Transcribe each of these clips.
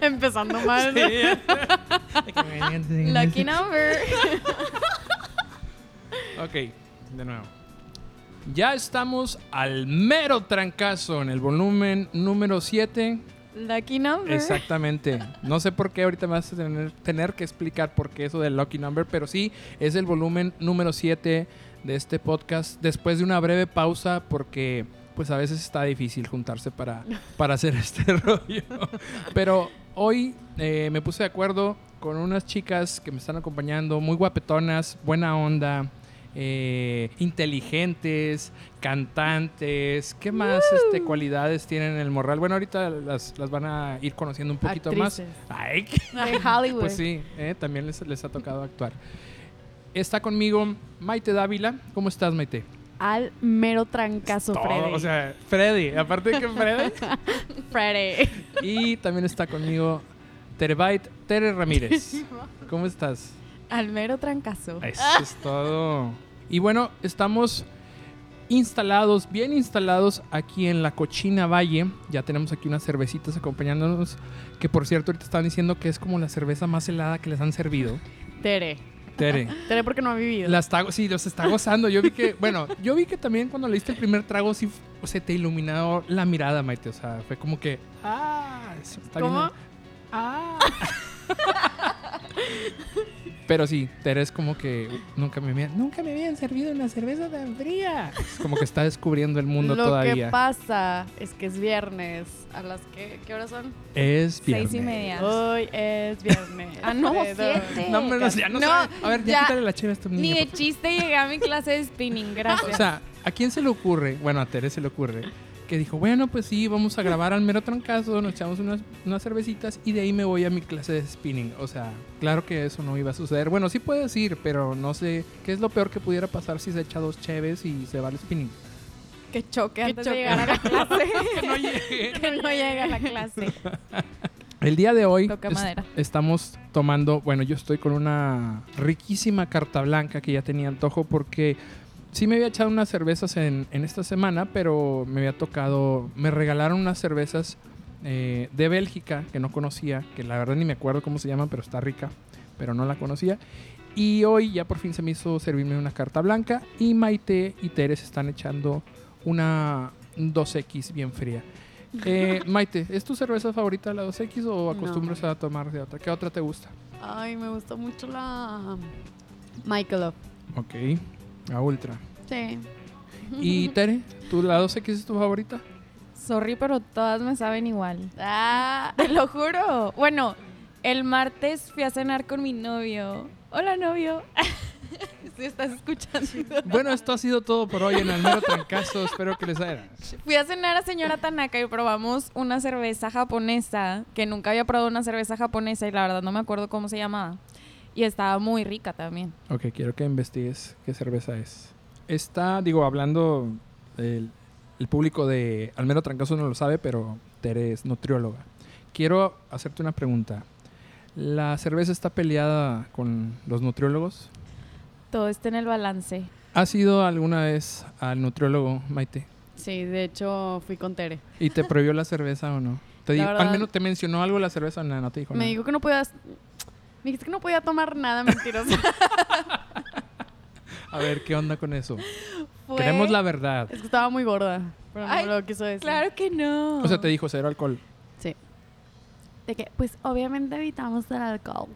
Empezando mal. Lucky number. Ok, de nuevo. Ya estamos al mero trancazo en el volumen número 7. Lucky number. Exactamente. No sé por qué ahorita me vas a tener, tener que explicar por qué eso del Lucky Number, pero sí, es el volumen número 7 de este podcast. Después de una breve pausa, porque pues a veces está difícil juntarse para, para hacer este rollo. Pero hoy eh, me puse de acuerdo con unas chicas que me están acompañando, muy guapetonas, buena onda. eh, inteligentes, cantantes, ¿qué más este, cualidades tienen en el morral? Bueno, ahorita las, las van a ir conociendo un poquito Actrices. más. Ay, De Hollywood. pues sí, eh, también les, les ha tocado actuar. Está conmigo Maite Dávila. ¿Cómo estás, Maite? Al mero trancazo, Todo, Freddy. o sea, Freddy, aparte de que Freddy. Freddy. y también está conmigo Terebait Tere Ramírez. ¿Cómo estás? Al mero trancazo. Eso es todo. Y bueno, estamos instalados, bien instalados aquí en la Cochina Valle. Ya tenemos aquí unas cervecitas acompañándonos. Que por cierto, ahorita están diciendo que es como la cerveza más helada que les han servido. Tere. Tere. Tere porque no ha vivido. La está, sí, los está gozando. Yo vi que, bueno, yo vi que también cuando le diste el primer trago, sí f- se te iluminó la mirada, Maite. O sea, fue como que, ah, eso está bien. ¿Cómo? Ah. Pero sí, Tere es como que nunca me habían, nunca me habían servido una cerveza tan fría. Es como que está descubriendo el mundo Lo que todavía. pasa es que es viernes. ¿A las que, qué horas son? Es viernes. Seis y media. Hoy es viernes. Ah, no, siete. No, no, ya no, No, sabe. A ver, ya, ya. quítale la cheve a este niño. Ni de chiste llegué a mi clase de spinning, gracias. O sea, ¿a quién se le ocurre? Bueno, a Tere se le ocurre. Que dijo, bueno, pues sí, vamos a grabar al mero trancazo, nos echamos unas, unas cervecitas y de ahí me voy a mi clase de spinning. O sea, claro que eso no iba a suceder. Bueno, sí puedes ir, pero no sé qué es lo peor que pudiera pasar si se echa dos cheves y se va al spinning. que choque Qué antes choque. de llegar a la clase. Que no llegue. que no llegue a la clase. El día de hoy es- estamos tomando, bueno, yo estoy con una riquísima carta blanca que ya tenía antojo porque sí me había echado unas cervezas en, en esta semana, pero me había tocado, me regalaron unas cervezas eh, de Bélgica que no conocía, que la verdad ni me acuerdo cómo se llaman, pero está rica, pero no la conocía. Y hoy ya por fin se me hizo servirme una carta blanca y Maite y Teres están echando una 2X bien fría. Eh, Maite, ¿es tu cerveza favorita la 2X o acostumbras a tomar de otra? ¿Qué otra te gusta? Ay, me gusta mucho la Michelob. Ok, la Ultra. Sí. ¿Y Tere, tú la 2X es tu favorita? Sorry, pero todas me saben igual. Ah, Te lo juro. Bueno, el martes fui a cenar con mi novio. Hola, novio. Si estás escuchando. Bueno, esto ha sido todo por hoy en Almero Trancazo. Espero que les haya. Fui a cenar a señora Tanaka y probamos una cerveza japonesa, que nunca había probado una cerveza japonesa y la verdad no me acuerdo cómo se llamaba. Y estaba muy rica también. Ok, quiero que investigues qué cerveza es. Está, digo, hablando, el, el público de Almero Trancazo no lo sabe, pero Tere es nutrióloga. Quiero hacerte una pregunta. ¿La cerveza está peleada con los nutriólogos? Todo está en el balance. ¿Has ido alguna vez al nutriólogo, Maite? sí, de hecho fui con Tere. ¿Y te prohibió la cerveza o no? Te La digo, verdad- al menos te mencionó algo la cerveza, no, no te dijo Me nada. dijo que no podías. Me dijiste que no podía tomar nada mentiroso. A ver, ¿qué onda con eso? Fue- Queremos la verdad. es que estaba muy gorda. Pero no Ay, lo quiso decir. Claro que no. O sea, te dijo cero alcohol. Sí. De que, pues obviamente evitamos el alcohol.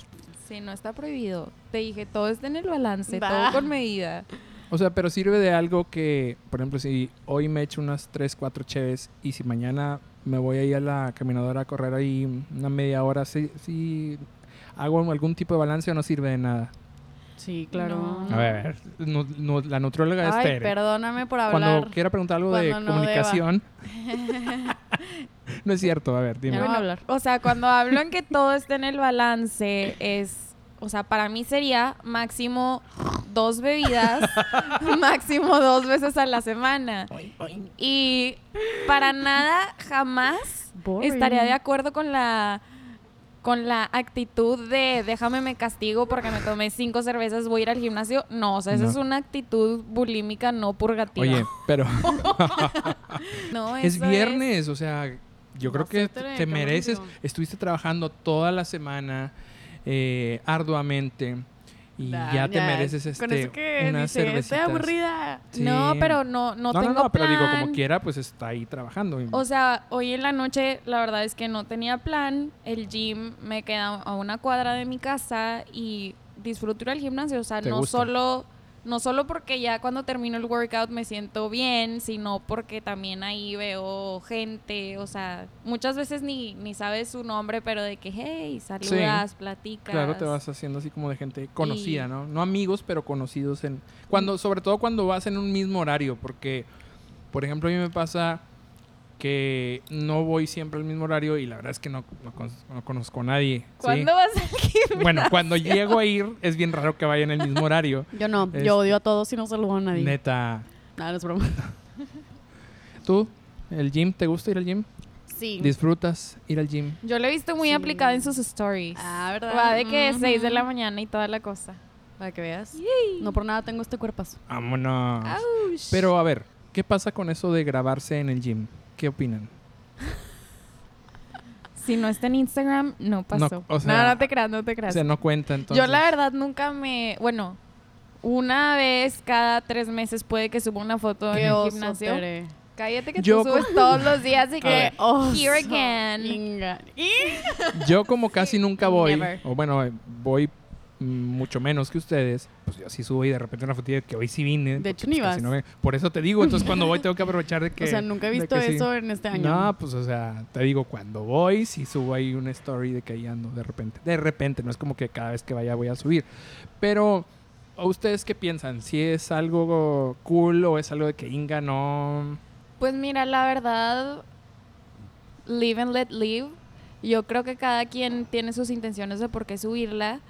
Sí, no está prohibido. Te dije, todo está en el balance, todo con medida. O sea, pero sirve de algo que, por ejemplo, si hoy me echo unas 3, 4 cheves y si mañana me voy ahí a la caminadora a correr ahí una media hora, ¿sí, sí hago algún tipo de balance o no sirve de nada? Sí, claro. No. A ver, nu- nu- la nutrióloga es Ay, Tere. perdóname por hablar. Cuando quiera preguntar algo de cuando no comunicación. no es cierto, a ver, dime. Ya no voy a hablar. O sea, cuando hablo en que todo está en el balance, es, o sea, para mí sería máximo dos bebidas, máximo dos veces a la semana. Y para nada, jamás Boring. estaría de acuerdo con la con la actitud de déjame me castigo porque me tomé cinco cervezas, voy a ir al gimnasio. No, o sea, esa No. es una actitud bulímica, no purgativa. Oye, pero no, es viernes, o sea, yo creo que te mereces, estuviste trabajando toda la semana eh, arduamente y ya, te mereces este, Con eso que unas dice, estoy aburrida. Sí. No, pero no, no, No, no, tengo no, pero digo, como plan. quiera, pues está ahí trabajando. O sea, hoy en la noche la verdad es que no tenía plan. El gym me queda a una cuadra de mi casa y disfruto ir al gimnasio. O sea, ¿Te no gusta? solo, no solo porque ya cuando termino el workout me siento bien, sino porque también ahí veo gente. O sea, muchas veces ni, ni sabes su nombre, pero de que, hey, saludas, platicas. Claro, te vas haciendo así como de gente conocida, Y- ¿no? No amigos, pero conocidos en cuando sobre todo cuando vas en un mismo horario, porque por ejemplo, a mí me pasa que no voy siempre al mismo horario y la verdad es que no, no con- no conozco a nadie. ¿sí? ¿Cuándo vas al gimnasio? Bueno, cuando llego a ir es bien raro que vaya en el mismo horario. Yo no, Este- yo odio a todos y no saludo a nadie. Neta. Nada, no es broma. ¿Tú? ¿El gym? ¿Te gusta ir al gym? Sí. ¿Disfrutas ir al gym? Yo lo he visto muy Sí. aplicada en sus stories. Ah, ¿verdad? Va de que 6 de la Ujú. mañana y toda la cosa. Para que veas. No por nada tengo este cuerpazo. Vámonos. Ouch. Pero a ver, ¿qué pasa con eso de grabarse en el gym? ¿Qué opinan? Si no está en Instagram, no pasó. o sea, no, no te creas, no te O creas. sea, no cuenta entonces. Yo la verdad nunca me... Bueno, una vez cada tres meses puede que suba una foto en el gimnasio. Tere. Cállate que Yo tú subes todos los días y que... Here again. Yo como casi nunca voy, Never. o bueno, voy mucho menos que ustedes, pues yo sí subo y de repente una fotilla de que hoy sí vine. De hecho, ni vas. no me- por eso te digo, entonces cuando voy tengo que aprovechar de que... o sea, nunca he visto sí. eso en este año. No, pues o sea, te digo, cuando voy, sí subo ahí una story de que ahí ando de repente. De repente, no es como que cada vez que vaya voy a subir. Pero, ¿a ¿ustedes qué piensan? ¿Si es algo cool o es algo de que Inga no... Pues mira, la verdad, live and let live. Yo creo que cada quien tiene sus intenciones de por qué subirla.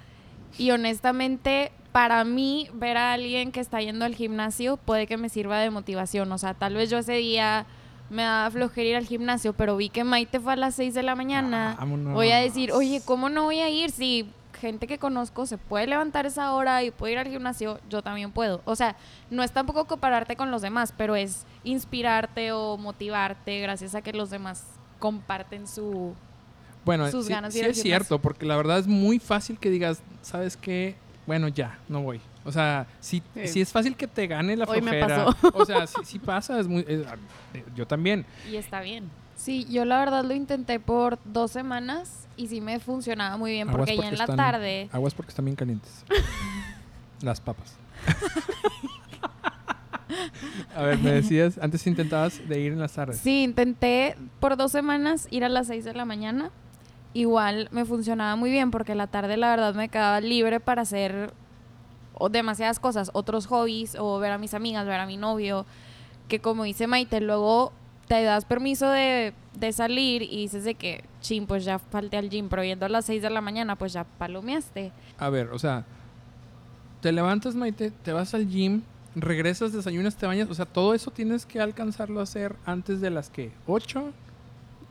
Y honestamente, para mí, ver a alguien que está yendo al gimnasio puede que me sirva de motivación. O sea, tal vez yo ese día me daba flojera ir al gimnasio, pero vi que Maite fue a las 6 de la mañana. Vámonos. Voy a decir, oye, ¿cómo no voy a ir? Si gente que conozco se puede levantar esa hora y puede ir al gimnasio, yo también puedo. O sea, no es tampoco compararte con los demás, pero es inspirarte o motivarte gracias a que los demás comparten su... Bueno, sus sí, ganas de sí ir al es cierto, porque la verdad es muy fácil que digas, ¿sabes qué? Bueno, ya, no voy. O sea, Sí. sí es fácil que te gane la Hoy me flojera. pasó. O sea, sí, sí pasa, es muy... es- eh, yo también. Y está bien. Sí, yo la verdad lo intenté por dos semanas y sí me funcionaba muy bien porque ya en la están- tarde... Aguas porque están bien calientes. Las papas. A ver, me decías, antes intentabas de ir en las tardes. Sí, intenté por dos semanas ir a las 6 de la mañana. Igual me funcionaba muy bien porque la tarde la verdad me quedaba libre para hacer o demasiadas cosas, otros hobbies o ver a mis amigas, ver a mi novio, que como dice Maite, luego te das permiso de, de salir y dices de que, chin, pues ya falté al gym, pero yendo a las 6 de la mañana, pues ya palomeaste. A ver, o sea, te levantas, Maite, te vas al gym, regresas, desayunas, te bañas. O sea, todo eso tienes que alcanzarlo a hacer antes de las que, ¿8?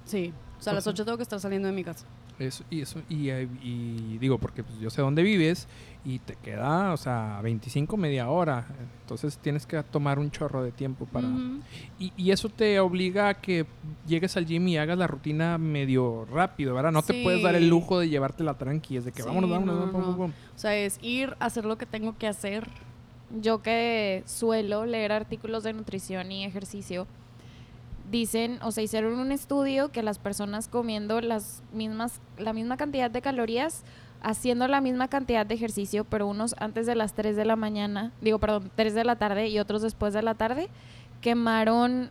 Sí. O sea, a las Ojo. 8 tengo que estar saliendo de mi casa. Eso, y eso, y, y digo, porque pues, yo sé dónde vives y te queda, o sea, 25, media hora. Entonces tienes que tomar un chorro de tiempo para... Y, y eso te obliga a que llegues al gym y hagas la rutina medio rápido, ¿verdad? No te puedes dar el lujo de llevártela tranqui, es de que Sí, vámonos, vámonos, no, vámonos, no. O sea, es ir a hacer lo que tengo que hacer. yo que suelo leer artículos de nutrición y ejercicio, dicen, o sea, hicieron un estudio que las personas comiendo las mismas, la misma cantidad de calorías, haciendo la misma cantidad de ejercicio, pero unos antes de las 3 de la mañana, digo, perdón, 3 de la tarde y otros después de la tarde, quemaron,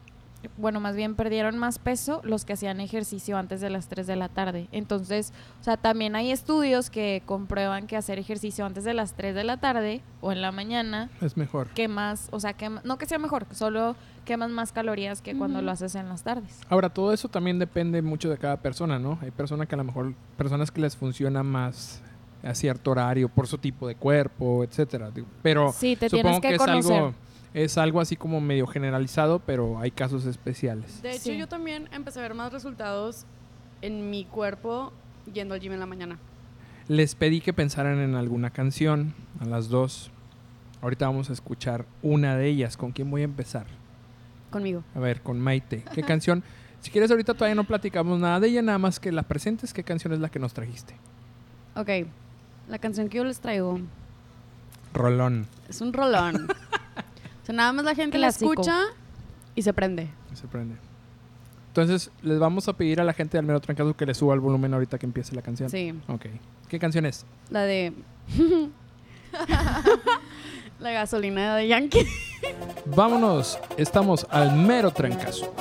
bueno, más bien perdieron más peso los que hacían ejercicio antes de las 3 de la tarde. Entonces, o sea, también hay estudios que comprueban que hacer ejercicio antes de las 3 de la tarde o en la mañana Es mejor. quemas, o sea, quema- no que sea mejor, solo quemas más calorías que cuando lo haces en las tardes. Ahora, todo eso también depende mucho de cada persona, ¿no? Hay personas que a lo mejor, personas que les funciona más a cierto horario por su tipo de cuerpo, etcétera. Pero Sí, te supongo tienes que que es conocer. algo, es algo así como medio generalizado, pero hay casos especiales. De hecho, Sí. yo también empecé a ver más resultados en mi cuerpo yendo al gym en la mañana. Les pedí que pensaran en alguna canción, a las dos. Ahorita vamos a escuchar una de ellas. ¿Con quién voy a empezar? Conmigo. A ver, con Maite. ¿Qué canción? Si quieres, ahorita todavía no platicamos nada de ella, nada más que la presentes. ¿Qué canción es la que nos trajiste? Ok, la canción que yo les traigo Rolón. es un rolón. o sea, nada más la gente Clásico. la escucha y se prende. Se prende. Entonces, les vamos a pedir a la gente de Almero Trancazo que le suba el volumen ahorita que empiece la canción. Sí, Ok. ¿Qué canción es? la de... la gasolina de Yankee. Vámonos. Estamos al mero trancazo.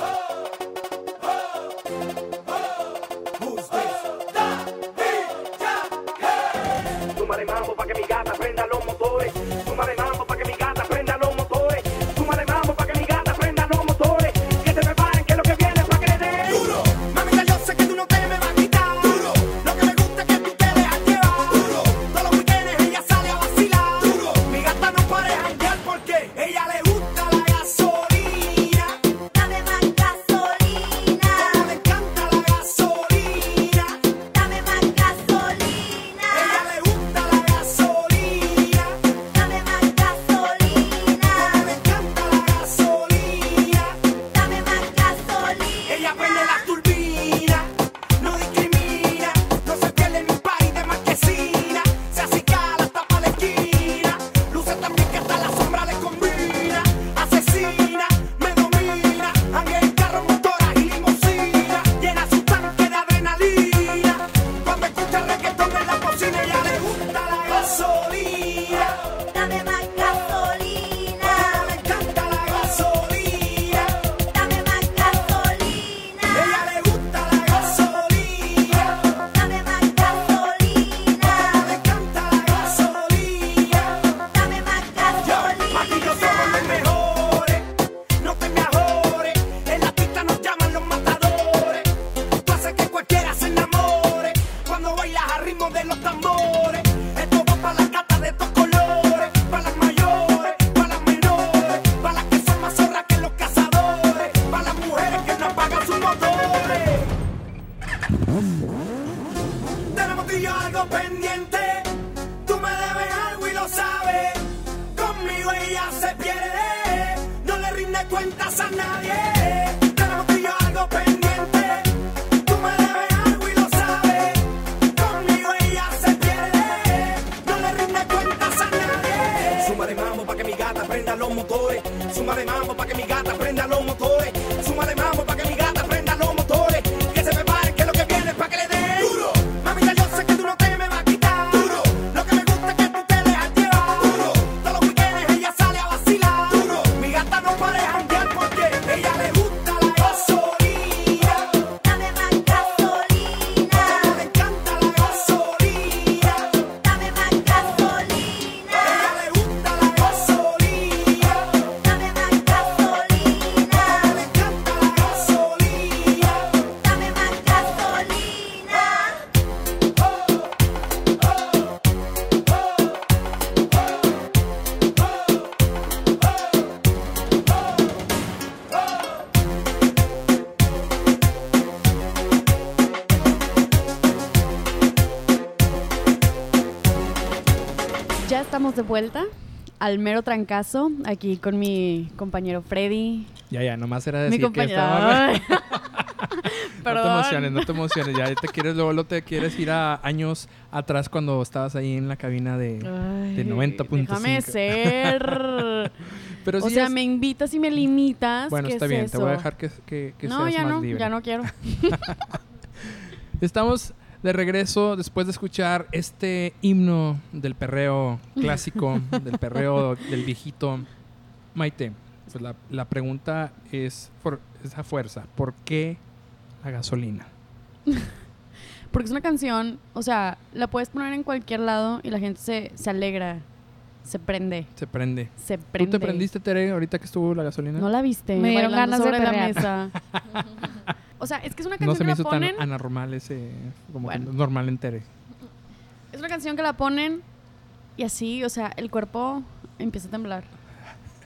Vuelta al mero trancazo, aquí con mi compañero Freddy. Ya, ya, nomás era Mi decir que estaba... No te emociones, no te emociones. Ya te quieres, luego, luego te quieres ir a años atrás cuando estabas ahí en la cabina de, Ay, de 90.5. Déjame ser. Pero o sí sea, es- me invitas y me limitas. Bueno, ¿qué está es bien, te voy a dejar que, que, que no, seas ya más no, libre. ya no quiero. Estamos de regreso después de escuchar este himno del perreo clásico, del perreo del viejito. Maite, pues la, la pregunta es, por esa fuerza, ¿por qué la gasolina? Porque es una canción, o sea, la puedes poner en cualquier lado y la gente se, se alegra, se prende, Se prende. se ¿Tú prende. te prendiste, Tere, ahorita que estuvo la gasolina? No la viste. Me dieron ganas de la perrear. mesa. o sea, es que es una canción No se me que hizo la tan anormal ese, como que normal en Tere. Es una canción que la ponen y así, o sea, el cuerpo empieza a temblar.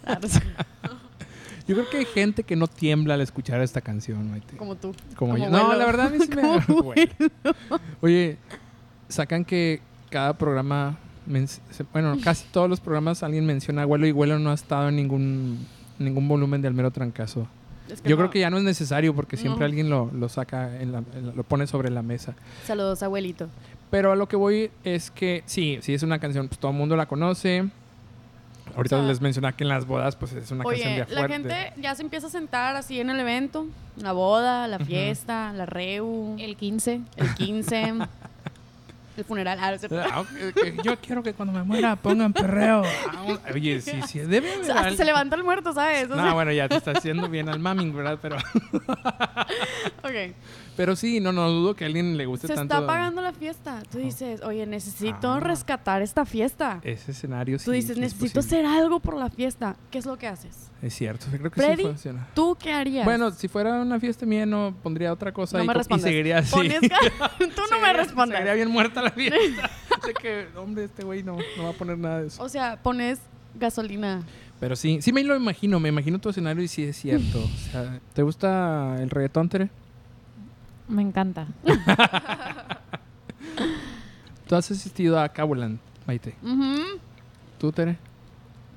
Ah, Yo creo que hay gente que no tiembla al escuchar esta canción, Maite. Como tú. Como como yo. No, la verdad a mí sí me Bueno. Oye, sacan que cada programa, bueno, casi todos los programas alguien menciona a Abuelo y Abuelo no ha estado en ningún, ningún volumen de Almero Trancazo. Es que Yo no. creo que ya no es necesario porque siempre No. alguien lo, lo saca, en la- en la- lo pone sobre la mesa. Saludos, abuelito. Pero a lo que voy es que sí, sí es una canción, pues todo el mundo la conoce. Ahorita O sea, les mencioné que en las bodas, pues es una canción de la gente ya se empieza a sentar así en el evento. La boda, la fiesta, la reu, el, El 15. 15, el funeral. Ah, no. Ah, Yo quiero que cuando me muera pongan perreo. Ah, Oye, sí, sí, debe haber hasta al- se levanta el muerto, ¿sabes? O sea, No, bueno, ya te está haciendo bien al maming, ¿verdad? Pero, ok. pero sí, no, no dudo que a alguien le guste Se tanto. está pagando la fiesta. Tú dices, oye, necesito Ah. rescatar esta fiesta. Ese escenario sí. Tú dices, necesito hacer algo por la fiesta. ¿Qué es lo que haces? Es cierto, creo que Freddy, sí funciona. ¿Tú qué harías? Bueno, si fuera una fiesta mía, no pondría otra cosa no y, me y seguiría así. Pones Tú no me respondes. Seguiría bien muerta la fiesta. de que, hombre, este güey no, no va a poner nada de eso. O sea, pones gasolina. Pero sí, sí me lo imagino, me imagino tu escenario y sí es cierto. O sea, ¿te gusta el reggaetón, Tere? Me encanta. Tú has asistido a Cabuland, Maite. ¿Tú, Tere?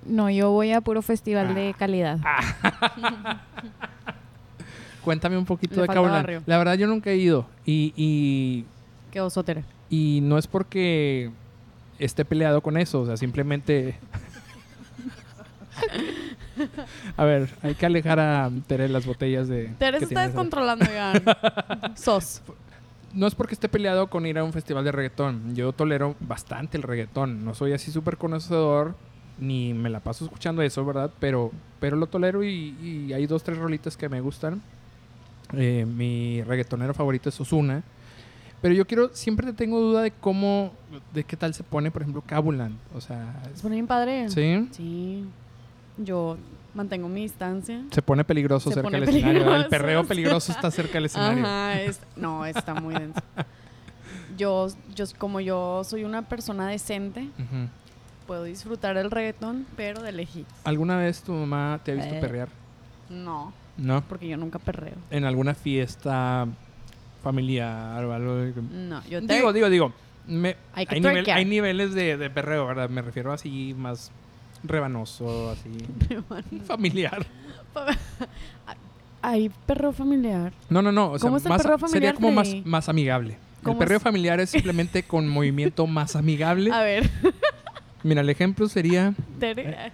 No, yo voy a puro festival de calidad. Cuéntame un poquito Le de barrio. La verdad, yo nunca he ido. Y, y, Qué oso, Tere. Y no es porque esté peleado con eso, o sea, simplemente... a ver, hay que alejar a Tere las botellas de... Tere se está descontrolando ya. Sos. no es porque esté peleado con ir a un festival de reggaetón. Yo tolero bastante el reggaetón. No soy así súper conocedor, ni me la paso escuchando eso, ¿verdad? Pero, pero lo tolero y, y hay dos, tres rolitas que me gustan. Eh, mi reggaetonero favorito es Osuna. Pero yo quiero, siempre te tengo duda de cómo, de qué tal se pone, por ejemplo, Cabuland. O sea, Se pone bien padre. ¿sí? Sí. Yo mantengo mi distancia. Se pone peligroso Se cerca del escenario. ¿verdad? El perreo peligroso está cerca del escenario. Ajá, es- no, está muy denso. Yo, yo, como yo soy una persona decente, puedo disfrutar del reggaetón, pero de lejos. ¿Alguna vez tu mamá te ha visto Eh. perrear? No, No. porque yo nunca perreo. en alguna fiesta familiar o algo. de- No, yo te... Digo, digo, digo. me- Hay hay, nivel- twerkear. hay niveles de, de perreo, ¿verdad? Me refiero así más rebanoso, así familiar. Hay perro familiar. No, no, no. O sea, ¿Cómo es el más- perreo sería familiar, como más, más amigable. El ¿Cómo perreo es? familiar es simplemente con movimiento más amigable. A ver, Mira, el ejemplo sería. Tere,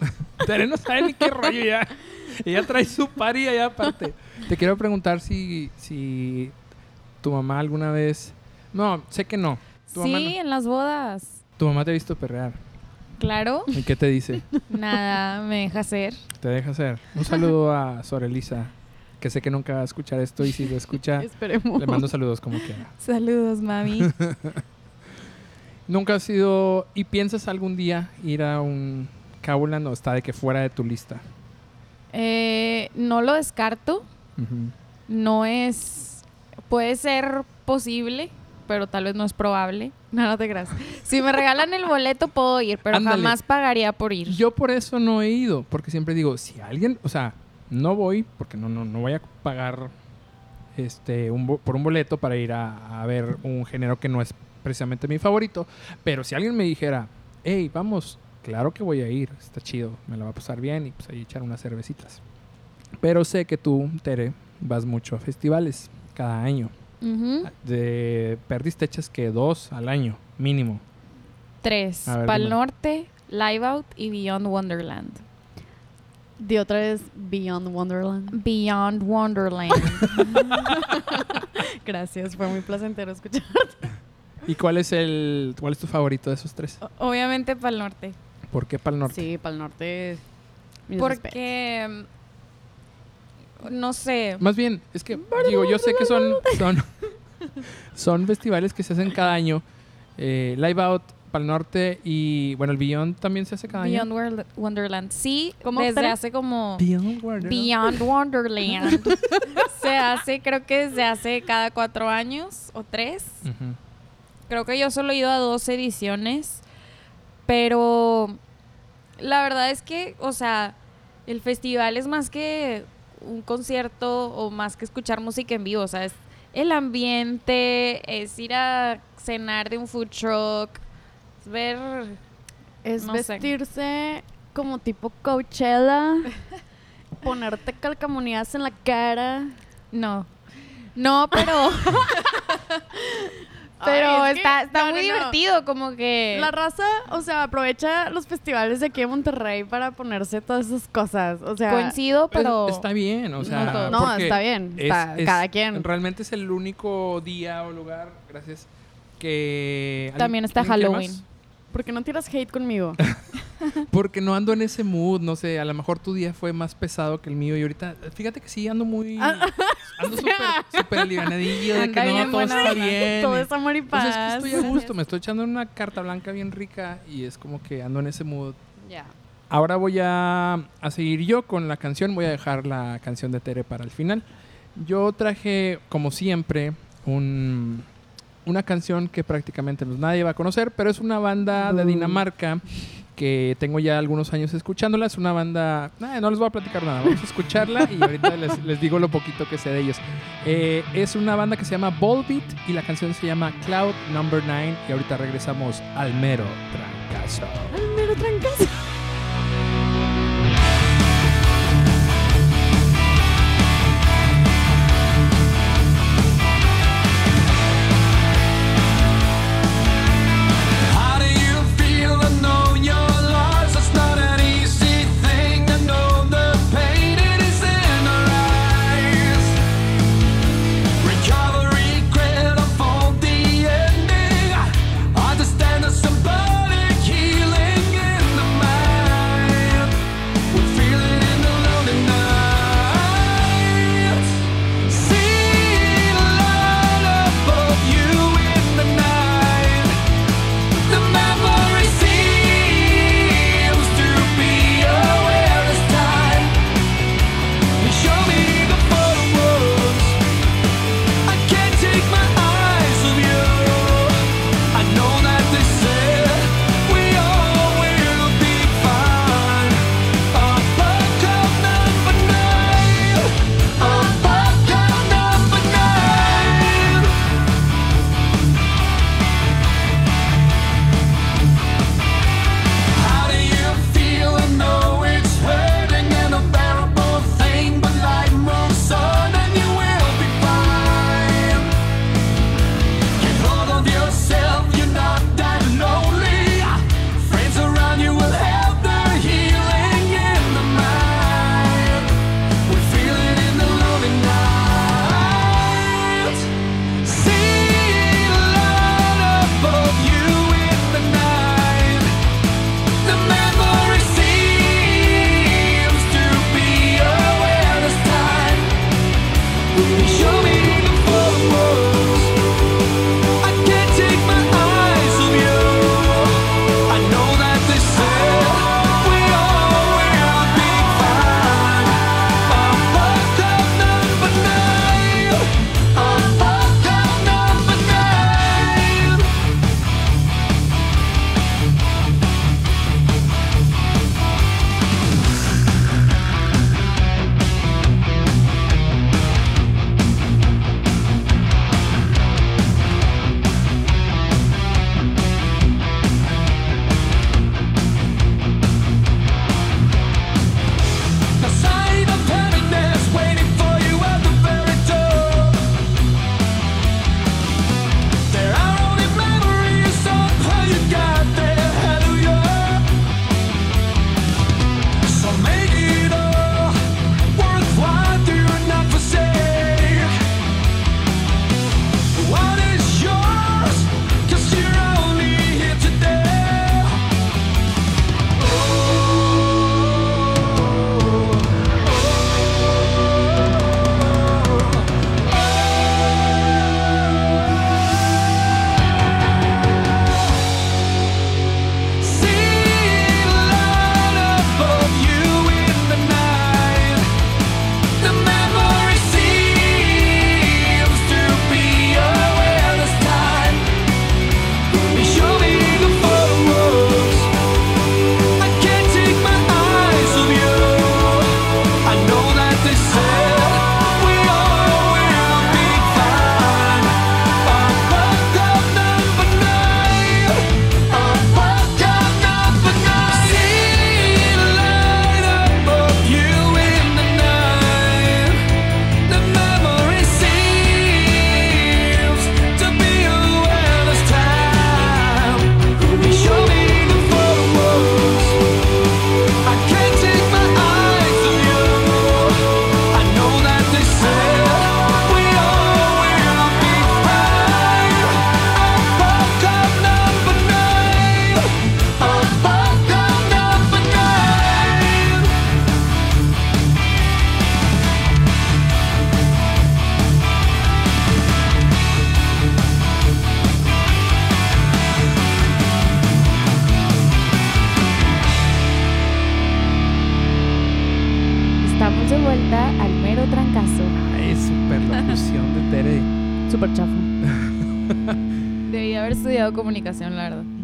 Tere no sabe ni qué rollo ya. Ella trae su pari allá aparte. Te quiero preguntar si, si tu mamá alguna vez. No, sé que no. Tu, Sí, mamá, no- en las bodas. tu mamá te ha visto perrear. Claro. ¿Y qué te dice? Nada, me deja hacer. Te deja hacer. Un saludo a Sorelisa, que sé que nunca va a escuchar esto y si lo escucha, esperemos. le mando saludos como quiera. Saludos, mami. ¿Nunca has ido y piensas algún día ir a un Cabuland o está de que fuera de tu lista? Eh, no lo descarto. No es. Puede ser posible, pero tal vez no es probable. No, no te creas. Si me regalan el boleto, puedo ir, pero Ándale. jamás pagaría por ir. Yo por eso no he ido, porque siempre digo, si alguien, o sea, no voy, porque no, no, no voy a pagar este un por un boleto para ir a, a ver un género que no es precisamente mi favorito, pero si alguien me dijera, hey, vamos, claro que voy a ir, está chido, me la va a pasar bien y pues ahí echar unas cervecitas. Pero sé que tú, Tere, vas mucho a festivales cada año. Ujú. De perdiste echas que dos al año, mínimo. Tres. Pal. Norte, Live Out y Beyond Wonderland. De otra vez Beyond Wonderland. Beyond Wonderland. Gracias, fue muy placentero escuchar. ¿Y cuál es el cuál es tu favorito de esos tres? O- Obviamente Pal Norte. ¿Por qué para el norte? Sí, para el norte. Porque. No sé. Más bien, es que digo, yo sé que son son, son festivales que se hacen cada año. Eh, Live Out, Pal Norte y bueno, el Beyond también se hace cada Beyond año. World- Wonderland. Sí, ¿Cómo, desde hace como. Beyond Wonderland. Beyond Wonderland. se hace, creo que desde hace cada cuatro años o tres. Creo que yo solo he ido a dos ediciones. Pero la verdad es que, o sea, el festival es más que un concierto o más que escuchar música en vivo. O sea, es el ambiente, es ir a cenar de un food truck, es ver. Es no sé. vestirse como tipo Coachella. ponerte calcamonías en la cara. No. No, pero. pero Ay, es que- está, está no, muy no, no. divertido, como que. La raza, o sea, aprovecha los festivales de aquí de Monterrey para ponerse todas esas cosas. O sea, Coincido, Pues, pero. está bien, o sea, No está bien, es- está- es- cada quien. Realmente es el único día o lugar, gracias, que... También está ¿alguien quiere Halloween. Más? ¿por qué no tiras hate conmigo? Porque no ando en ese mood, no sé, a lo mejor tu día fue más pesado que el mío y ahorita, fíjate que sí, ando muy... ando súper alivianadillo de que no, todo está bien. Todo es amor y paz. es que estoy a gusto, me estoy echando una carta blanca bien rica y es como que ando en ese mood. Ya. Ahora voy a, a seguir yo con la canción. Voy a dejar la canción de Tere para el final. Yo traje, como siempre, un- una canción que prácticamente pues, nadie va a conocer, pero es una banda de Boo. Dinamarca que tengo ya algunos años escuchándola. Es una banda... eh, no les voy a platicar nada, vamos a escucharla y ahorita les, les digo lo poquito que sé de ellos. Eh, es una banda que se llama Volbeat y la canción se llama Cloud Number 9 y ahorita regresamos al mero trancazo. Al mero trancazo.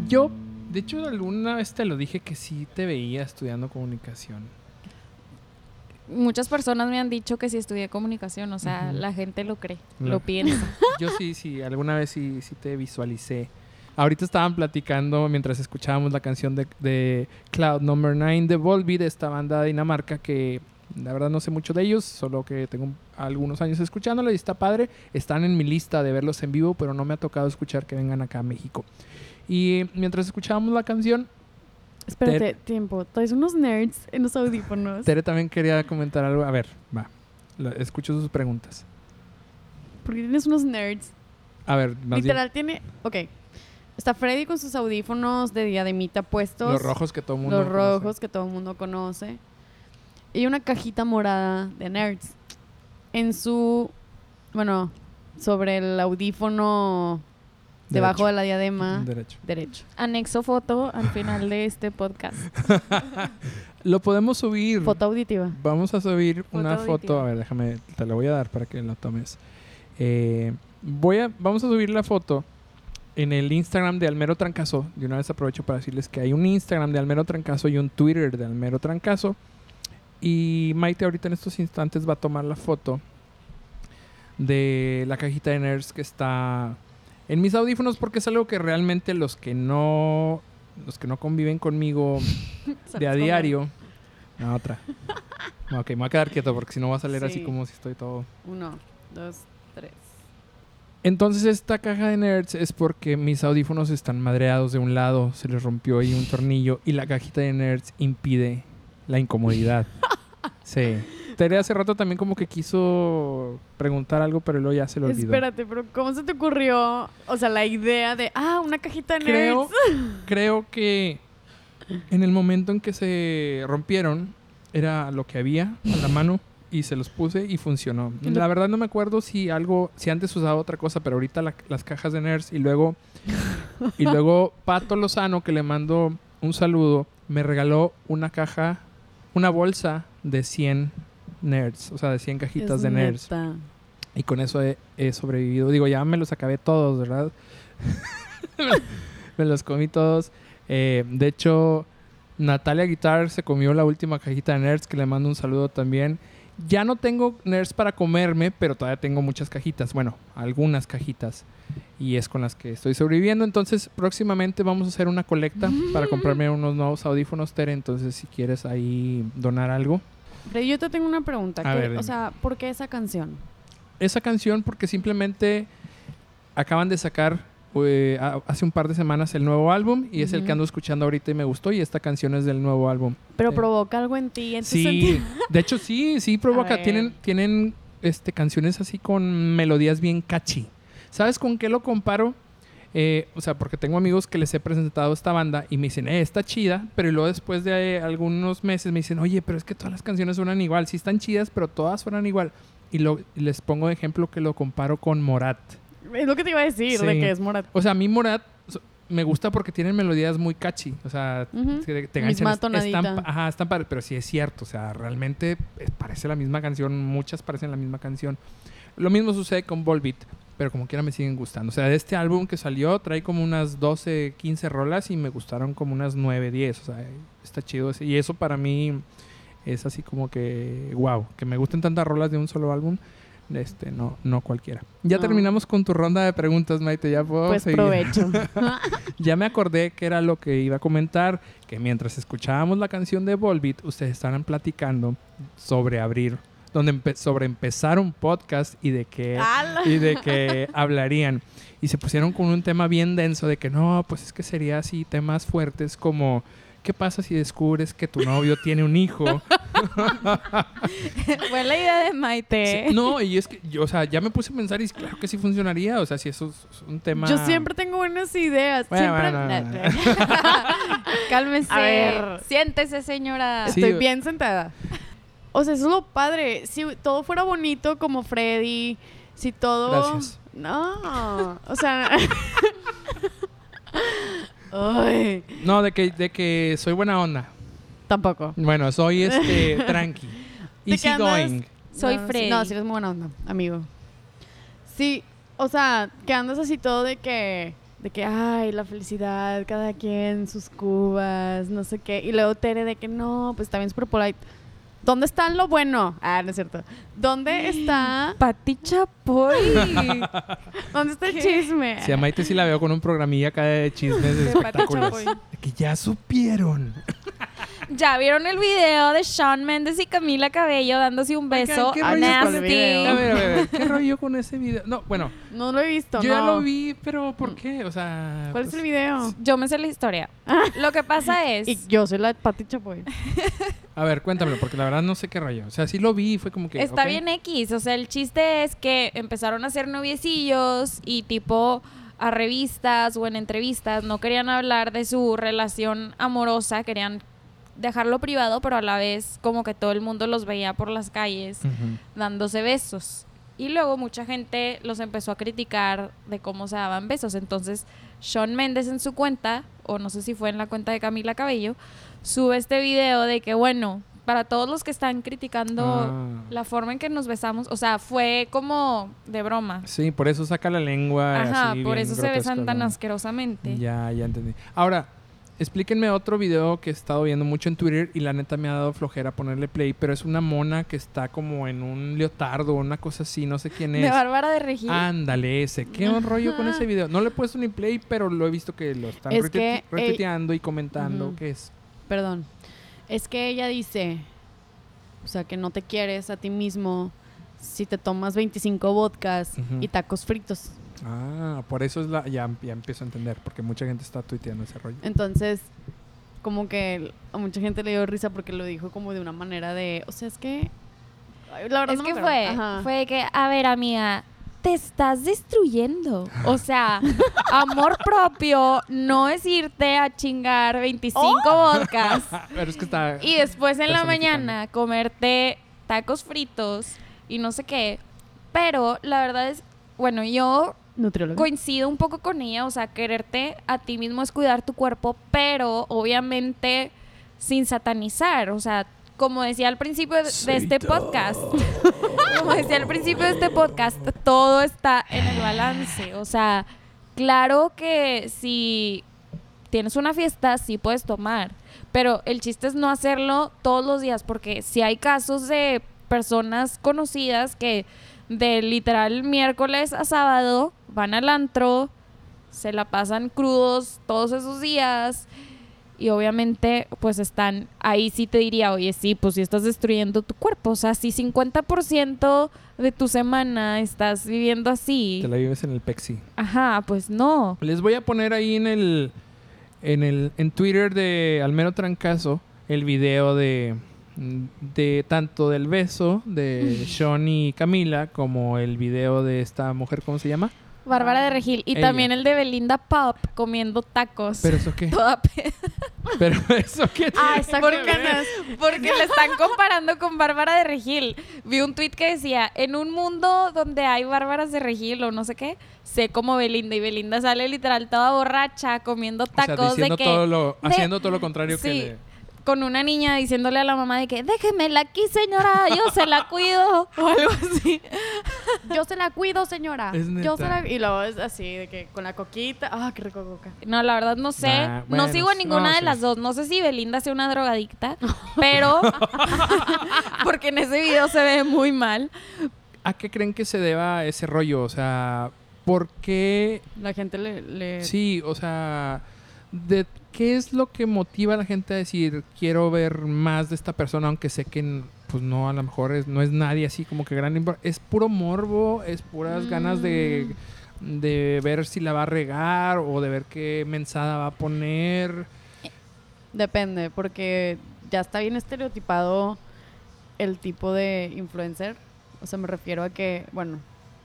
Yo, de hecho, alguna vez te lo dije que sí te veía estudiando comunicación. Muchas personas me han dicho que si estudié comunicación, o sea, la gente lo cree, No. lo piensa. Yo sí, sí, alguna vez sí, sí te visualicé. Ahorita estaban platicando mientras escuchábamos la canción de, de Cloud Number 9 de Volbeat, de esta banda de Dinamarca que la verdad no sé mucho de ellos, solo que tengo algunos años escuchándola y está padre. Están en mi lista de verlos en vivo, pero no me ha tocado escuchar que vengan acá a México. Y mientras escuchábamos la canción, Espérate, tiempo. Traes unos nerds en los audífonos. Tere también quería comentar algo. A ver, va, escucho sus preguntas. ¿Por qué tienes unos nerds? A ver, más bien, Literal tiene... Ok. Está Freddy con sus audífonos de diademita puestos. los rojos que todo el mundo Los conoce. rojos que todo el mundo conoce. Y una cajita morada de nerds. En su... Bueno, sobre el audífono debajo de la diadema Derecho. derecho. Anexo foto al final de este podcast. Lo podemos subir. Foto auditiva. Vamos a subir Foto una foto. A ver, déjame, te la voy a dar para que la tomes. Eh, voy a, vamos a subir la foto en el Instagram de Almero Trancazo. De una vez aprovecho para decirles que hay un Instagram de Almero Trancazo y un Twitter de Almero Trancazo. Y Maite ahorita en estos instantes va a tomar la foto de la cajita de nerds que está en mis audífonos porque es algo que realmente los que no los que no conviven conmigo de a diario. No, otra. Ok, me voy a quedar quieto porque si no va a salir así Sí. como si estoy todo. Uno, dos, tres. Entonces esta caja de nerds es porque mis audífonos están madreados de un lado, se les rompió ahí un tornillo y la cajita de nerds impide la incomodidad. Sí. Tere hace rato también como que quiso preguntar algo, pero luego ya se lo olvidó. Espérate, pero ¿cómo se te ocurrió? O sea, la idea de, ah, una cajita de Creo, nerds. creo que en el momento en que se rompieron era lo que había a la mano y se los puse y funcionó. La verdad no me acuerdo si algo, si antes usaba otra cosa, pero ahorita la- las cajas de nerds y luego y luego Pato Lozano que le mando un saludo me regaló una caja, una bolsa de 100 nerds, o sea, de 100 cajitas Es de nerds. neta. Y con eso he, he sobrevivido. Digo, ya me los acabé todos, ¿verdad? me los comí todos. Eh, de hecho, Natalia Guitar se comió la última cajita de nerds, que le mando un saludo también. Ya no tengo nerds para comerme, pero todavía tengo muchas cajitas. Bueno, algunas cajitas. Y es con las que estoy sobreviviendo. Entonces, próximamente vamos a hacer una colecta para comprarme unos nuevos audífonos, Tere. Entonces, si quieres ahí donar algo. Freddy, yo te tengo una pregunta. A ¿qué- ver, dime. o sea, ¿por qué esa canción? esa canción porque simplemente acaban de sacar eh, hace un par de semanas el nuevo álbum y es el que ando escuchando ahorita y me gustó y esta canción es del nuevo álbum. Pero Sí. provoca algo en ti. En Sí, de hecho sí, sí provoca. Tienen, tienen este, canciones así con melodías bien catchy. ¿Sabes con qué lo comparo? Eh, o sea, porque tengo amigos que les he presentado esta banda y me dicen, eh, está chida, pero luego después de eh, algunos meses me dicen, oye, pero es que todas las canciones suenan igual. Sí están chidas, pero todas suenan igual. Y lo, les pongo de ejemplo que lo comparo con Morat. Es lo que te iba a decir, Sí. de que es Morat. O sea, a mí Morat me gusta porque tienen melodías muy catchy. O sea, Ujú. te, te Misma. Es- están- tonadita. ajá, están padres, pero sí es cierto. O sea, realmente eh, parece la misma canción. Muchas parecen la misma canción. Lo mismo sucede con Volbeat, pero como quiera me siguen gustando. O sea, de este álbum que salió trae como unas 12, 15 rolas y me gustaron como unas 9, 10. O sea, está chido. ese- Y eso para mí es así como que, wow, que me gusten tantas rolas de un solo álbum. Este, no, no cualquiera. Ya No. terminamos con tu ronda de preguntas, Maite. Ya puedo Pues seguir. provecho. Ya me acordé que era lo que iba a comentar, que mientras escuchábamos la canción de Volbeat, ustedes estaban platicando sobre abrir, donde empe- sobre empezar un podcast y de que ¡Ala! y de que hablarían y se pusieron con un tema bien denso de que no, pues es que sería así temas fuertes como ¿qué pasa si descubres que tu novio tiene un hijo? Fue la idea de Maite. Sí, no, y es que yo, o sea, ya me puse a pensar y claro que sí funcionaría, o sea, si eso es un tema Yo siempre tengo buenas ideas. Bueno, siempre... bueno, bueno. Cálmese. A ver. Siéntese, señora. Sí. Estoy bien sentada. O sea, eso es lo padre. Si todo fuera bonito como Freddy, si todo... Gracias. No, o sea... Ay, No, de que de que soy buena onda. tampoco. Bueno, soy este tranqui. ¿De qué Easy andas? going. Soy no, Freddy. No, si eres muy buena onda, amigo. Sí, o sea, que andas así todo de que, de que, ay, la felicidad, cada quien, sus cubas, no sé qué. Y luego Tere de que no, pues también es super polite. ¿Dónde está lo bueno? Ah, no es cierto. ¿Dónde está, Pati Chapoy. dónde está el chisme? Si a Maite sí la veo con un programilla acá de chismes de. De que ya supieron. ¿Ya vieron el video de Shawn Mendes y Camila Cabello dándose un beso? ¿qué a rollo con el Nasty. A ver, a ver, a ver, ¿qué rollo con ese video? No, bueno, No lo he visto, yo ya no. lo vi, pero ¿por qué? O sea... ¿Cuál es pues, el video? Yo me sé la historia. Lo que pasa es... Y yo soy la de Pati Chapoy. A ver, cuéntamelo, porque la verdad no sé qué rollo. O sea, sí lo vi y fue como que... Está bien X, o sea, el chiste es que empezaron a ser noviecillos y tipo a revistas o en entrevistas no querían hablar de su relación amorosa, querían dejarlo privado, pero a la vez como que todo el mundo los veía por las calles dándose besos. Y luego mucha gente los empezó a criticar de cómo se daban besos. Entonces, Sean Méndez en su cuenta, o no sé si fue en la cuenta de Camila Cabello, sube este video de que, bueno, para todos los que están criticando Ah. la forma en que nos besamos, o sea, fue como de broma. Sí, por eso saca la lengua. Ajá, así, por eso se besan tan ¿no? asquerosamente. Ya, ya entendí. Ahora, explíquenme otro video que he estado viendo mucho en Twitter y la neta me ha dado flojera ponerle play, pero es una mona que está como en un leotardo o una cosa así, no sé quién De es. Bárbara de Regil. Ándale, ese. ¿Qué un rollo con ese video? No le he puesto ni play, pero lo he visto que lo están Es retuite- que, retuiteando y comentando. ujú. ¿Qué es? Perdón. Es que ella dice, o sea, que no te quieres a ti mismo si te tomas 25 vodkas y tacos fritos. Ah, por eso es la... Ya, ya empiezo a entender, porque mucha gente está tuiteando ese rollo. Entonces, como que a mucha gente le dio risa porque lo dijo como de una manera de, o sea, es que... La verdad Es no que fue, Ajá. fue de que, a ver, amiga, te estás destruyendo. O sea, amor propio no es irte a chingar 25 vodkas pero es que está... y después en la mañana comerte tacos fritos y no sé qué. Pero la verdad es, bueno, yo Nutrióloga. coincido un poco con ella, o sea, quererte a ti mismo es cuidar tu cuerpo, pero obviamente sin satanizar, o sea, como decía al principio de, de este podcast, como decía al principio de este podcast, todo está en el balance, o sea, claro que si tienes una fiesta, sí puedes tomar, pero el chiste es no hacerlo todos los días, porque si hay casos de personas conocidas que de literal miércoles a sábado van al antro, se la pasan crudos todos esos días y obviamente pues están ahí sí te diría, oye, sí, pues sí estás destruyendo tu cuerpo, o sea, si 50% de tu semana estás viviendo así, Te la vives en el Pexi. ajá, pues no. Les voy a poner ahí en el en el en Twitter de Almero Trancazo el video de de tanto del beso de Sean y Camila como el video de esta mujer ¿cómo se llama? Bárbara de Regil y Ella. también el de Belinda Pop comiendo tacos. Pero eso qué? Toda pe- Pero eso qué Ah, está que con ver? ganas. Porque le están comparando con Bárbara de Regil. Vi un tweet que decía, en un mundo donde hay Bárbaras de Regil o no sé qué, sé como Belinda. Y Belinda sale literal toda borracha comiendo O sea, tacos diciendo de que... todo lo de- haciendo todo lo contrario que le- con una niña diciéndole a la mamá de que déjemela aquí, señora, yo se la cuido. O algo así. Yo se la cuido, señora. Es Yo se neta. la... Y luego es así, de que con la coquita. Ah, qué rico coca. No, la verdad no sé. Nah, no sigo a ninguna no, de sí. las dos. No sé si Belinda sea una drogadicta, pero... porque en ese video se ve muy mal. ¿A qué creen que se deba ese rollo? O sea, ¿por qué La gente le... le- Sí, o sea, de qué es lo que motiva a la gente a decir quiero ver más de esta persona, aunque sé que pues no, a lo mejor es, no es nadie así como que gran es puro morbo, es puras ganas de, de ver si la va a regar o de ver qué mensada va a poner. Depende, porque ya está bien estereotipado el tipo de influencer. O sea, me refiero a que, bueno,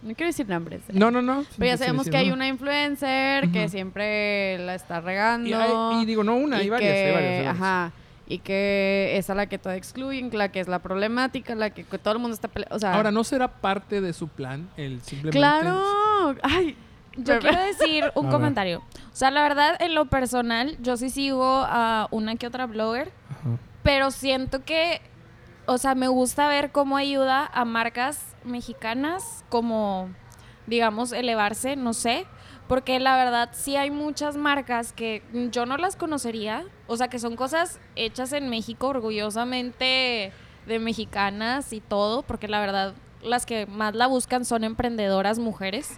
no quiero decir nombres. ¿eh? No, no, no. Pero ya sabemos que hay una influencer que siempre la está regando. Y, hay- y digo, no una, hay y varias, hay varias, hay varias. Ajá. Y que es a la que todo excluyen, la que es la problemática, la que, todo el mundo está pele- O sea, Ahora, ¿no será parte de su plan el simplemente... claro. Ay, Yo quiero decir un A ver. comentario. O sea, la verdad, en lo personal, yo sí sigo a una que otra blogger, Ajá. pero siento que, o sea, me gusta ver cómo ayuda a marcas mexicanas como digamos, elevarse, no sé. Porque la verdad sí hay muchas marcas que yo no las conocería. O sea, que son cosas hechas en México orgullosamente de mexicanas y todo. Porque la verdad las que más la buscan son emprendedoras mujeres.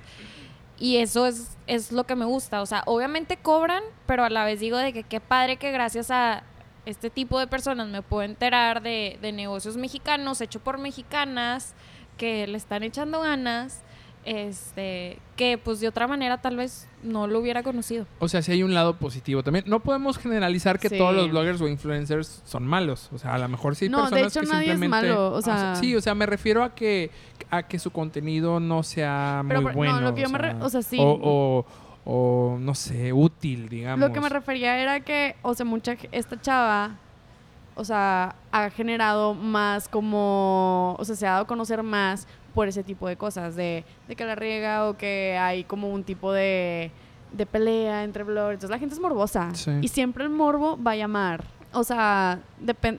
Y eso es, es lo que me gusta. O sea, obviamente cobran, pero a la vez digo de que qué padre que gracias a este tipo de personas me puedo enterar de, de negocios mexicanos, hecho por mexicanas, que le están echando ganas, este, que pues de otra manera tal vez no lo hubiera conocido. O sea, sí hay un lado positivo también. No podemos generalizar que Sí. todos los bloggers o influencers son malos. O sea, a lo mejor sí hay No, de personas hecho, que nadie es simplemente... malo, o Ah, sea- sí, o sea, me refiero a que a que su contenido no sea Pero, muy por- no, bueno. lo que yo me re- o sea, sí. O, o- o, no sé, útil, digamos. Lo que me refería era que, o sea, mucha esta chava, o sea, ha generado más como, o sea, se ha dado a conocer más por ese tipo de cosas, de, de que la riega o que hay como un tipo de, de pelea entre bloggers. Entonces la gente es morbosa Sí. y siempre el morbo va a llamar. O sea,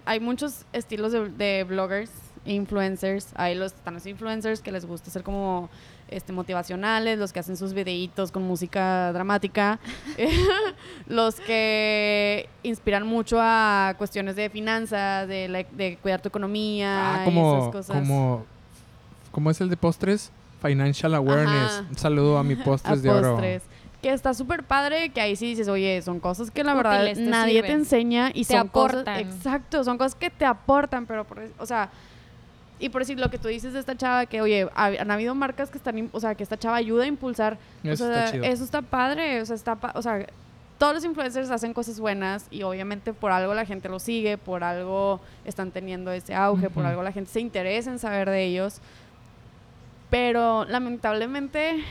hay muchos estilos de, de bloggers, influencers. Hay los están los influencers que les gusta ser como este, motivacionales, los que hacen sus videitos con música dramática, los que inspiran mucho a cuestiones de finanzas, de, la- de cuidar tu economía, Ah, y como, esas cosas. como, ¿cómo es el de postres? Financial Awareness. Ajá. Un saludo a mi a postres de oro. Que está súper padre, que ahí sí dices, oye, son cosas que la verdad te nadie te enseña y Te son cosas- aportan. exacto, son cosas que te aportan, pero, por, o sea, y por decir lo que tú dices de esta chava, que, oye, ha- han habido marcas que están, o sea, que esta chava ayuda a impulsar. Eso o sea, está chido. Eso está padre, o sea, está, pa- o sea, todos los influencers hacen cosas buenas y obviamente por algo la gente los sigue, por algo están teniendo ese auge, por Ujú. algo la gente se interesa en saber de ellos. Pero lamentablemente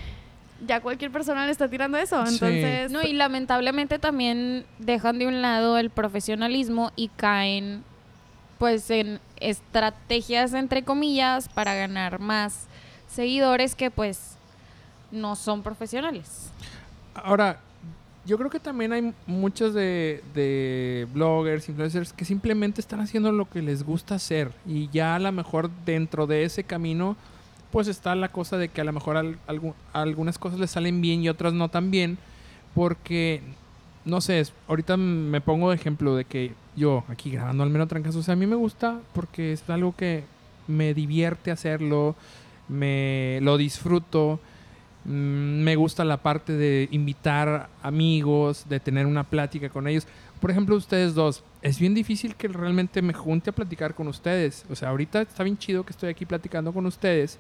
ya cualquier persona le está tirando eso. Sí. Entonces, No, y lamentablemente también dejan de un lado el profesionalismo y caen pues en estrategias entre comillas para ganar más seguidores que pues no son profesionales. Ahora, yo creo que también hay muchos de, de bloggers, influencers que simplemente están haciendo lo que les gusta hacer y ya a lo mejor dentro de ese camino pues está la cosa de que a lo mejor al- algu- algunas cosas les salen bien y otras no tan bien porque no sé, ahorita me pongo de ejemplo de que yo aquí grabando al menos trancazo, o sea, a mí me gusta porque es algo que me divierte hacerlo, me lo disfruto. Mm, Me gusta la parte de invitar amigos, de tener una plática con ellos. Por ejemplo, ustedes dos, es bien difícil que realmente me junte a platicar con ustedes. O sea, ahorita está bien chido que estoy aquí platicando con ustedes,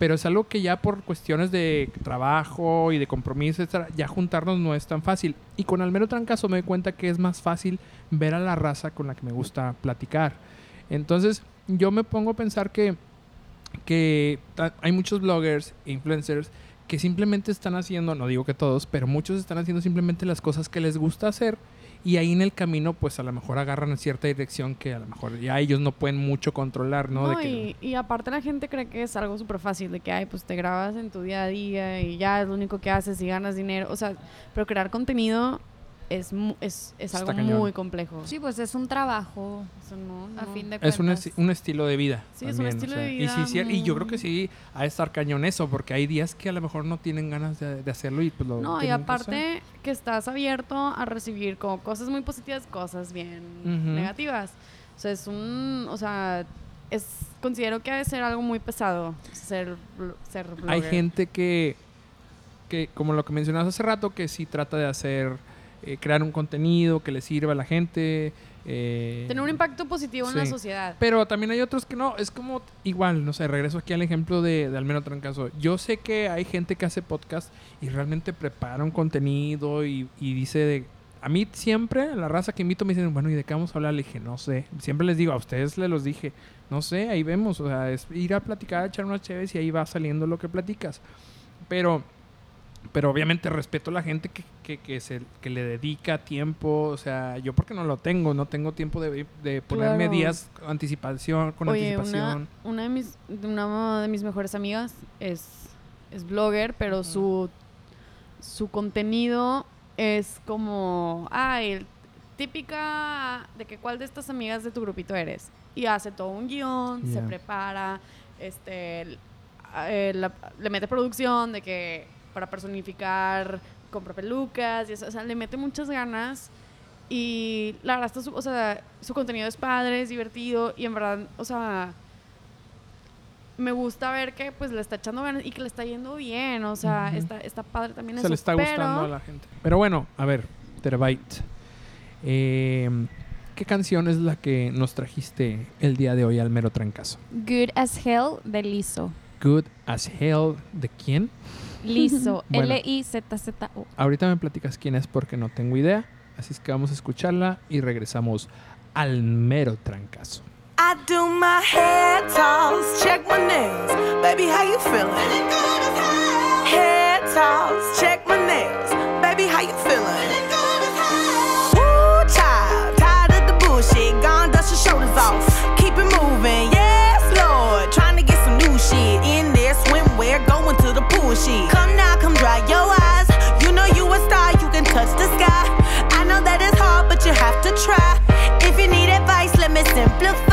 pero es algo que ya por cuestiones de trabajo y de compromiso, etcétera, ya juntarnos no es tan fácil. Y con Almero Trancazo me doy cuenta que es más fácil ver a la raza con la que me gusta platicar. Entonces, yo me pongo a pensar que, que hay muchos bloggers, influencers, que simplemente están haciendo, no digo que todos, pero muchos están haciendo simplemente las cosas que les gusta hacer y ahí en el camino pues a lo mejor agarran cierta dirección que a lo mejor ya ellos no pueden mucho controlar, ¿no? No, de que, y, y aparte la gente cree que es algo súper fácil, de que, ay, pues te grabas en tu día a día y ya es lo único que haces y ganas dinero. O sea, pero crear contenido es, mu- es, es algo cañón. muy complejo. Sí, pues es un trabajo Eso no, a no. fin de es un, cuentas. un estilo de vida. Sí, es un estilo o sea, de Y, vida sí, cier- y yo creo que sí, ha de estar cañón eso, porque hay días que a lo mejor no tienen ganas de, de hacerlo y pues lo No, y que aparte que estás abierto a recibir como cosas muy positivas, cosas bien negativas. O sea, es un, o sea, es considero que ha de ser algo muy pesado ser ser blogger. Hay gente que, que, como lo que mencionabas hace rato, que sí trata de hacer, eh, crear un contenido que le sirva a la gente. eh, tener un impacto positivo en la sí. sociedad. Pero también hay otros que no, es como igual, no sé, regreso aquí al ejemplo de, de Almeno Trancazo. Yo sé que hay gente que hace podcast y realmente prepara un contenido y, y dice de... A mí siempre, la raza que invito me dicen, bueno, ¿y de qué vamos a hablar? Le dije, no sé. Siempre les digo, a ustedes les los dije, no sé, ahí vemos. O sea, es ir a platicar, a echar unas chéves y ahí va saliendo lo que platicas. Pero, pero obviamente respeto a la gente que, que, que se, que le dedica tiempo. O sea, yo porque no lo tengo, no tengo tiempo de, de ponerme Claro. días anticipación, con Oye, anticipación. una, una de mis una de mis mejores amigas es, es blogger, pero su su contenido es como, ay, típica de que cuál de estas amigas de tu grupito eres. Y hace todo un guion, se prepara, este eh, la- le mete producción de que para personificar compra pelucas y eso, o sea, le mete muchas ganas y la verdad está su, o sea, su contenido es padre, es divertido y en verdad, o sea, me gusta ver que pues le está echando ganas y que le está yendo bien, o sea, Ujú. está, está padre también Se eso, le está pero- gustando a la gente. Pero bueno, a ver, Terabyte. eh, ¿Qué canción es la que nos trajiste el día de hoy al mero trancazo? Good as Hell de Liso. Good as Hell. ¿De quién? Liso. Bueno. L-I-Z-Z-O. Ahorita me platicas quién es porque no tengo idea. Así es que vamos a escucharla y regresamos al mero trancazo. I do my hair toss, check my nails. Baby, how you feeling? Hair toss, check my nails. Me simplify.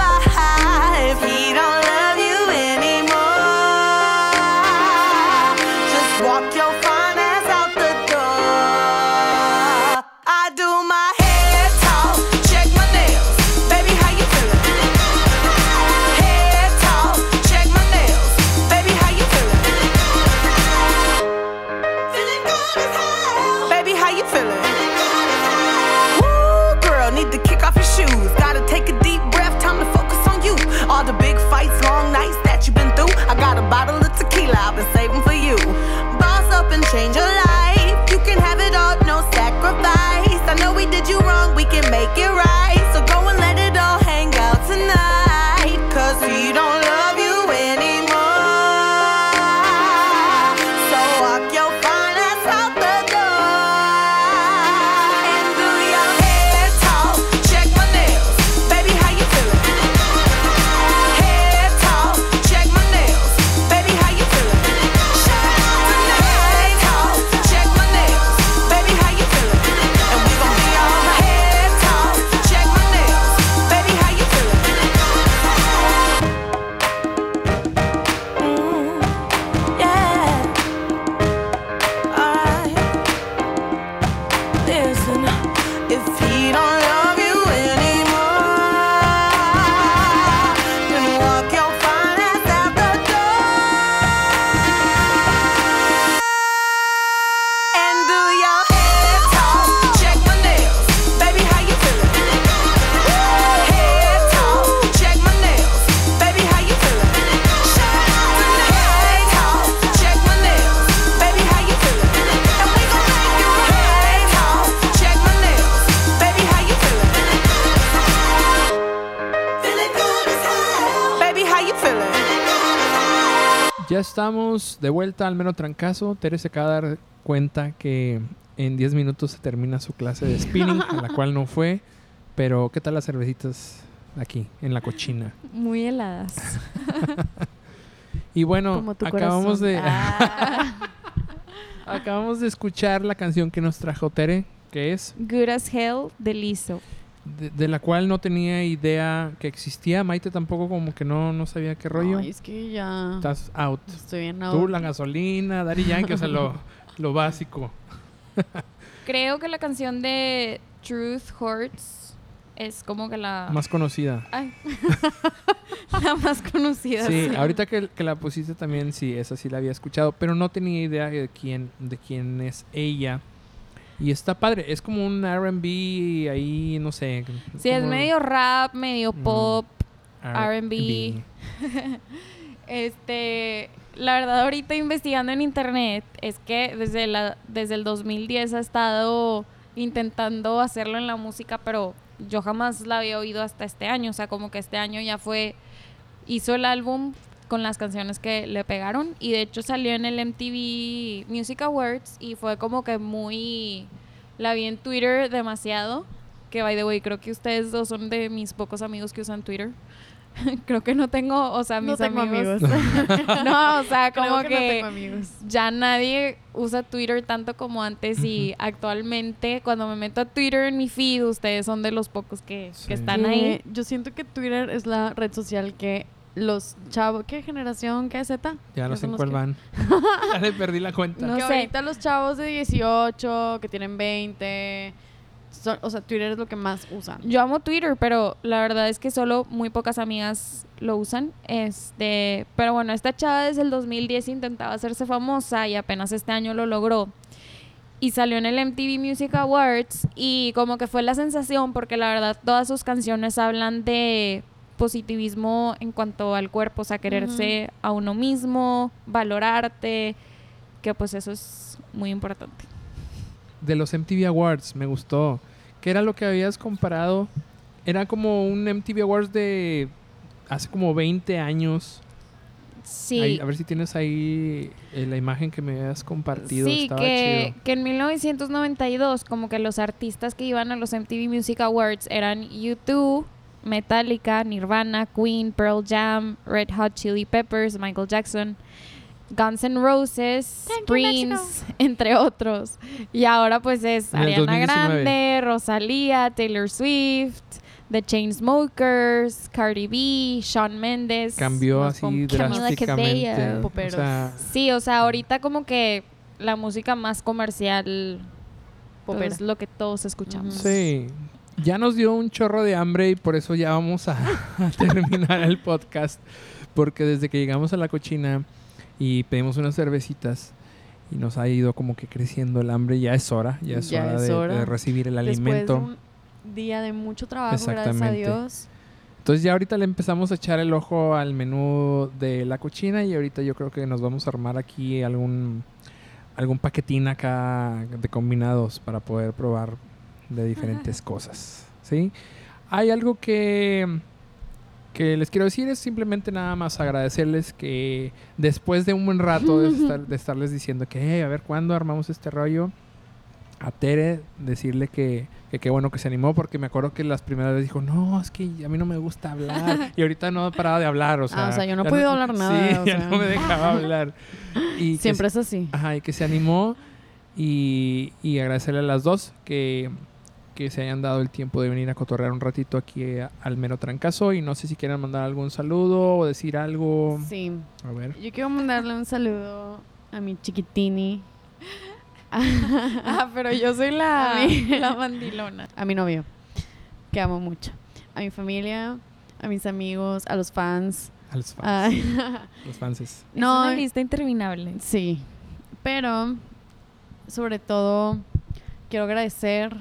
Ya estamos de vuelta al mero trancazo. Tere se acaba de dar cuenta que en 10 minutos se termina su clase de spinning, a la cual no fue. Pero, ¿qué tal las cervecitas aquí, en la cochina? Muy heladas. Y bueno, acabamos corazón. de, Ah. acabamos de escuchar la canción que nos trajo Tere, que es Good as Hell de Liso. De, de la cual no tenía idea que existía. Maite tampoco como que no, no sabía qué rollo. Ay, es que ya Estás out. estoy bien Tú, out. la gasolina, Daddy Yankee, o sea, lo, lo básico. Creo que la canción de Truth Hurts es como que la Más conocida. Ay. la más conocida. Sí, ahorita que, que la pusiste también, sí, esa sí la había escuchado, pero no tenía idea de quién, de quién es ella. Y está padre, es como un R&B ahí, no sé. Sí, es medio rap, medio pop. R&B. Este, la verdad ahorita investigando en internet es que desde la desde el 2010 ha estado intentando hacerlo en la música, pero yo jamás la había oído hasta este año, o sea, como que este año ya fue hizo el álbum con las canciones que le pegaron y de hecho salió en el MTV Music Awards y fue como que muy la vi en Twitter demasiado, que by the way, creo que ustedes dos son de mis pocos amigos que usan Twitter. creo que no tengo, o sea, No mis tengo amigos. amigos. no, o sea, Creo como que, que, no tengo amigos. ya nadie usa Twitter tanto como antes y actualmente cuando me meto a Twitter en mi feed, ustedes son de los pocos que, Sí. que están ahí. Yo siento que Twitter es la red social que los chavos, ¿qué generación? ¿Qué Z? Ya no ¿Qué sé cuál que- van. ya le perdí la cuenta. No que sé. ahorita los chavos de 18, que tienen 20, son- o sea, Twitter es lo que más usan. Yo amo Twitter, pero la verdad es que solo muy pocas amigas lo usan. Este, pero bueno, esta chava desde el 2010 intentaba hacerse famosa y apenas este año lo logró. Y salió en el MTV Music Awards y como que fue la sensación porque la verdad todas sus canciones hablan de positivismo en cuanto al cuerpo, o sea, quererse a uno mismo, valorarte, que pues eso es muy importante. De los MTV Awards, me gustó. ¿Qué era lo que habías comparado? Era como un MTV Awards de hace como 20 años. Sí. Ahí- a ver si tienes ahí eh, la imagen que me habías compartido. Sí, Estaba que, chido. que en 1992 como que los artistas que iban a los MTV Music Awards eran U2, Metallica, Nirvana, Queen, Pearl Jam, Red Hot Chili Peppers, Michael Jackson, Guns N' Roses, Thank you, Prince, entre otros. Y ahora pues es Ariana 2019. Grande, Rosalía, Taylor Swift, The Chainsmokers, Cardi B, Shawn Mendes. Cambió así drásticamente. O sea, Sí, o sea, ahorita como que la música más comercial es lo que todos escuchamos. Sí. Ya nos dio un chorro de hambre y por eso ya vamos a, a terminar el podcast. Porque desde que llegamos a la cochina y pedimos unas cervecitas y nos ha ido como que creciendo el hambre, ya es hora, ya es Ya hora, es de, hora. de recibir el Después alimento. de un día de mucho trabajo, gracias a. Dios. Entonces ya ahorita le empezamos a echar el ojo al menú de la cochina y ahorita yo creo que nos vamos a armar aquí algún algún paquetín acá de combinados para poder probar de diferentes cosas, ¿sí? Hay algo que que les quiero decir es simplemente nada más agradecerles que después de un buen rato de, estar- de estarles diciendo que "Hey, a ver cuándo armamos este rollo a Tere decirle que que qué bueno que se animó porque me acuerdo que las primeras veces dijo no es que a mí no me gusta hablar y ahorita no paraba de hablar o sea, Ah, o sea, yo no he podido hablar nada, sí o ya sea. no me dejaba hablar y que Siempre es así. ajá, y que se animó y, y agradecerle a las dos que que se hayan dado el tiempo de venir a cotorrear un ratito aquí a- al mero trancazo y no sé si quieren mandar algún saludo o decir algo Sí. a ver Yo quiero mandarle un saludo a mi chiquitini, Ah, pero yo soy la, la mandilona. a mi novio, que amo mucho, a mi familia, a mis amigos, a los fans. a los fans, a- los fanses. no, es una lista interminable. sí, pero sobre todo quiero agradecer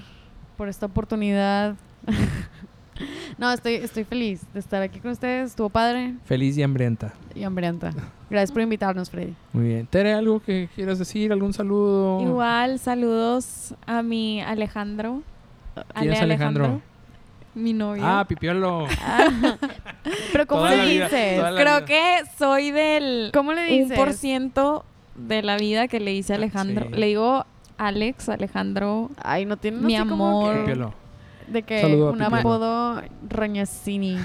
por esta oportunidad. no, estoy, estoy feliz de estar aquí con ustedes. Estuvo padre feliz y hambrienta y hambrienta. Gracias por invitarnos, Freddy. muy bien Tere algo que quieras decir algún saludo Igual, saludos a mi Alejandro. ¿Quién Ale es Alejandro? Mi novio. ah pipiolo Pero ¿cómo Toda le vida, dices? Creo vida. que soy del ¿Cómo le un dices? por ciento de la vida que le dice Ah, Alejandro. sí. Le digo Alex, Alejandro. Ay, no tiene Mi así como amor. que- De que Saludo un apodo Roñacini.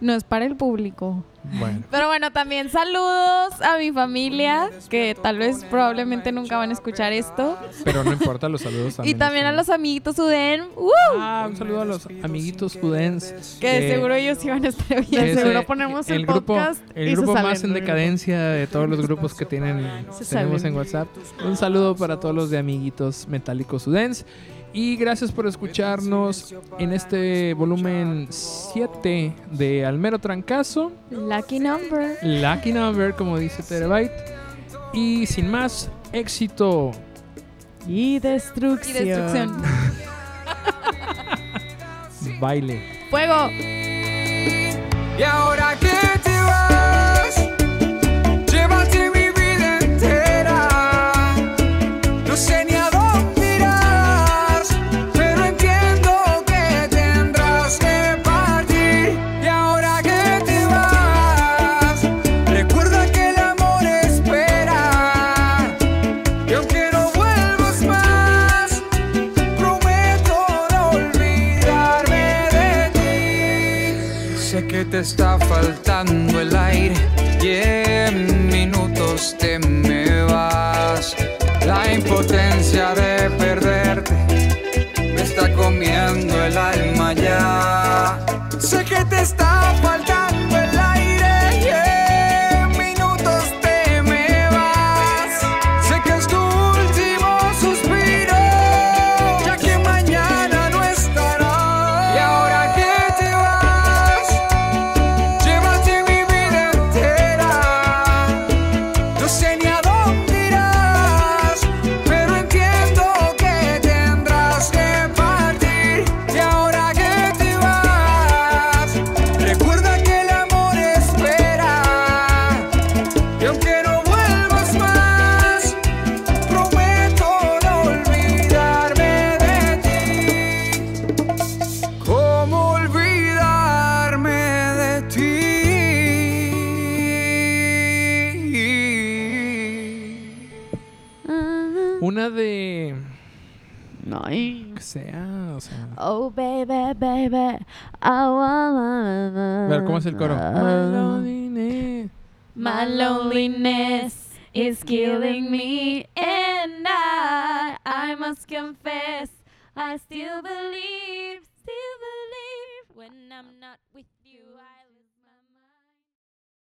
No es para el público. Bueno Pero bueno, también saludos a mi familia, que tal vez probablemente nunca van a escuchar esto. pero no importa los saludos Y también a los amiguitos Uden, ¡uh! ah un saludo a los amiguitos Udens que de seguro ellos iban a estar De bien. seguro ponemos el grupo podcast el y se grupo salen más en decadencia de todos los grupos que tienen Se tenemos salen. en WhatsApp un saludo para todos los de amiguitos metálicos Udens y gracias por escucharnos en este volumen 7 de Almero Trancazo Lucky number. Lucky Number, como dice Terabyte. Y sin más, éxito. Y destrucción. Y destrucción. Baile. ¡Fuego! Y ahora que te vas, que te está faltando el aire. Y en minutos te A ver, ¿cómo es el coro? My loneliness is killing me, and I, I must confess, I still believe, still believe when I'm not with you.